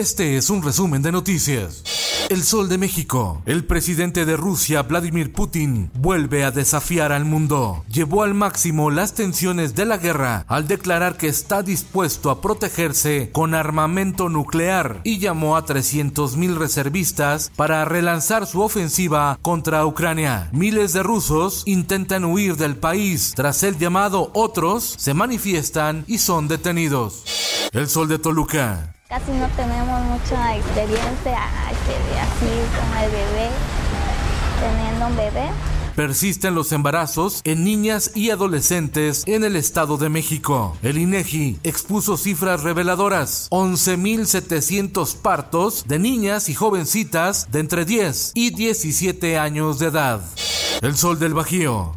Este es un resumen de noticias. El Sol de México. El presidente de Rusia, Vladimir Putin, vuelve a desafiar al mundo. Llevó al máximo las tensiones de la guerra al declarar que está dispuesto a protegerse con armamento nuclear y llamó a 300.000 reservistas para relanzar su ofensiva contra Ucrania. Miles de rusos intentan huir del país. Tras el llamado, otros se manifiestan y son detenidos. El Sol de Toluca. Casi no tenemos mucha experiencia así con el bebé, teniendo un bebé. Persisten los embarazos en niñas y adolescentes en el Estado de México. El INEGI expuso cifras reveladoras: 11.700 partos de niñas y jovencitas de entre 10 y 17 años de edad. El Sol del Bajío.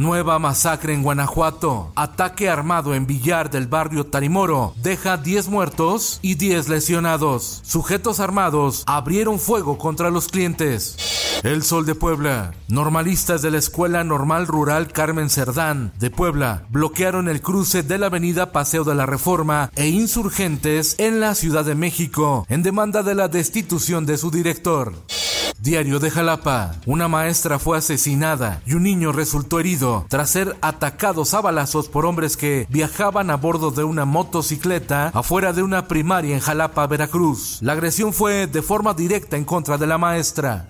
Nueva masacre en Guanajuato. Ataque armado en Villar del barrio Tarimoro. Deja 10 muertos y 10 lesionados. Sujetos armados abrieron fuego contra los clientes. El Sol de Puebla. Normalistas de la Escuela Normal Rural Carmen Cerdán de Puebla bloquearon el cruce de la avenida Paseo de la Reforma e insurgentes en la Ciudad de México en demanda de la destitución de su director. Diario de Jalapa. Una maestra fue asesinada y un niño resultó herido tras ser atacados a balazos por hombres que viajaban a bordo de una motocicleta afuera de una primaria en Jalapa, Veracruz. La agresión fue de forma directa en contra de la maestra.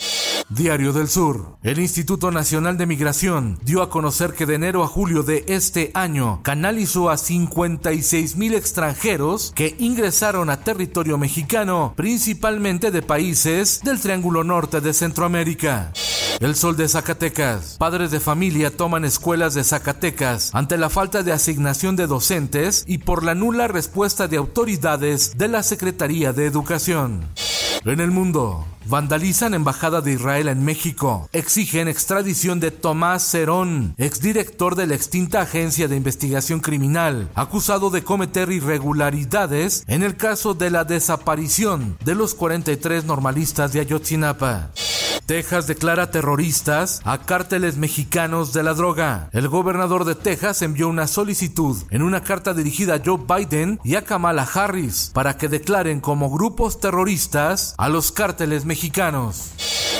Diario del Sur. El Instituto Nacional de Migración dio a conocer que de enero a julio de este año canalizó a 56 mil extranjeros que ingresaron a territorio mexicano, principalmente de países del Triángulo Norte de Centroamérica. El Sol de Zacatecas. Padres de familia toman escuelas de Zacatecas ante la falta de asignación de docentes y por la nula respuesta de autoridades de la Secretaría de Educación. En el mundo, vandalizan embajada de Israel en México. Exigen extradición de Tomás Cerón, exdirector de la extinta agencia de investigación criminal, acusado de cometer irregularidades en el caso de la desaparición de los 43 normalistas de Ayotzinapa. Texas declara terroristas a cárteles mexicanos de la droga. El gobernador de Texas envió una solicitud en una carta dirigida a Joe Biden y a Kamala Harris para que declaren como grupos terroristas a los cárteles mexicanos.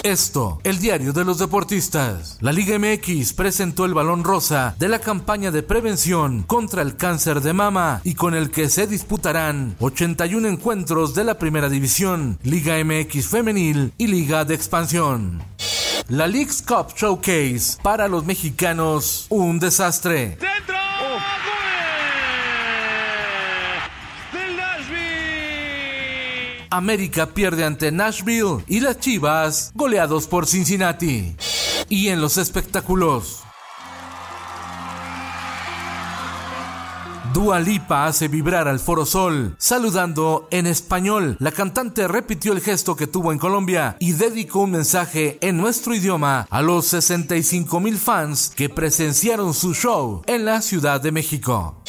Esto, el diario de los deportistas. La Liga MX presentó el balón rosa de la campaña de prevención contra el cáncer de mama y con el que se disputarán 81 encuentros de la primera división, Liga MX femenil y Liga de expansión. La League's Cup Showcase para los mexicanos, un desastre. América pierde ante Nashville y las Chivas goleados por Cincinnati. Y en los espectáculos. Dua Lipa hace vibrar al Foro Sol, saludando en español. La cantante repitió el gesto que tuvo en Colombia y dedicó un mensaje en nuestro idioma a los 65 mil fans que presenciaron su show en la Ciudad de México.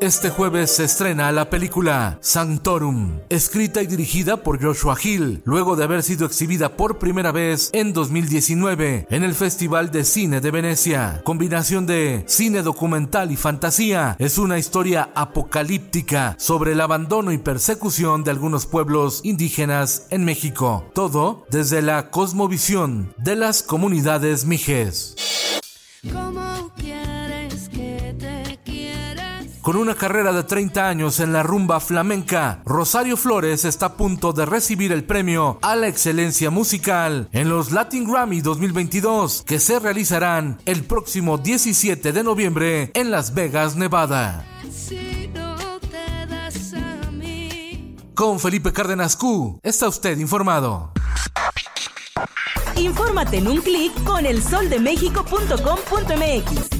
Este jueves se estrena la película Sanctorum, escrita y dirigida por Joshua Hill, luego de haber sido exhibida por primera vez en 2019 en el Festival de Cine de Venecia. Combinación de cine documental y fantasía, es una historia apocalíptica sobre el abandono y persecución de algunos pueblos indígenas en México. Todo desde la cosmovisión de las comunidades mijes. Con una carrera de 30 años en la rumba flamenca, Rosario Flores está a punto de recibir el premio a la excelencia musical en los Latin Grammy 2022 que se realizarán el próximo 17 de noviembre en Las Vegas, Nevada. Con Felipe Cárdenas Q, está usted informado. Infórmate en un clic con elsoldemexico.com.mx.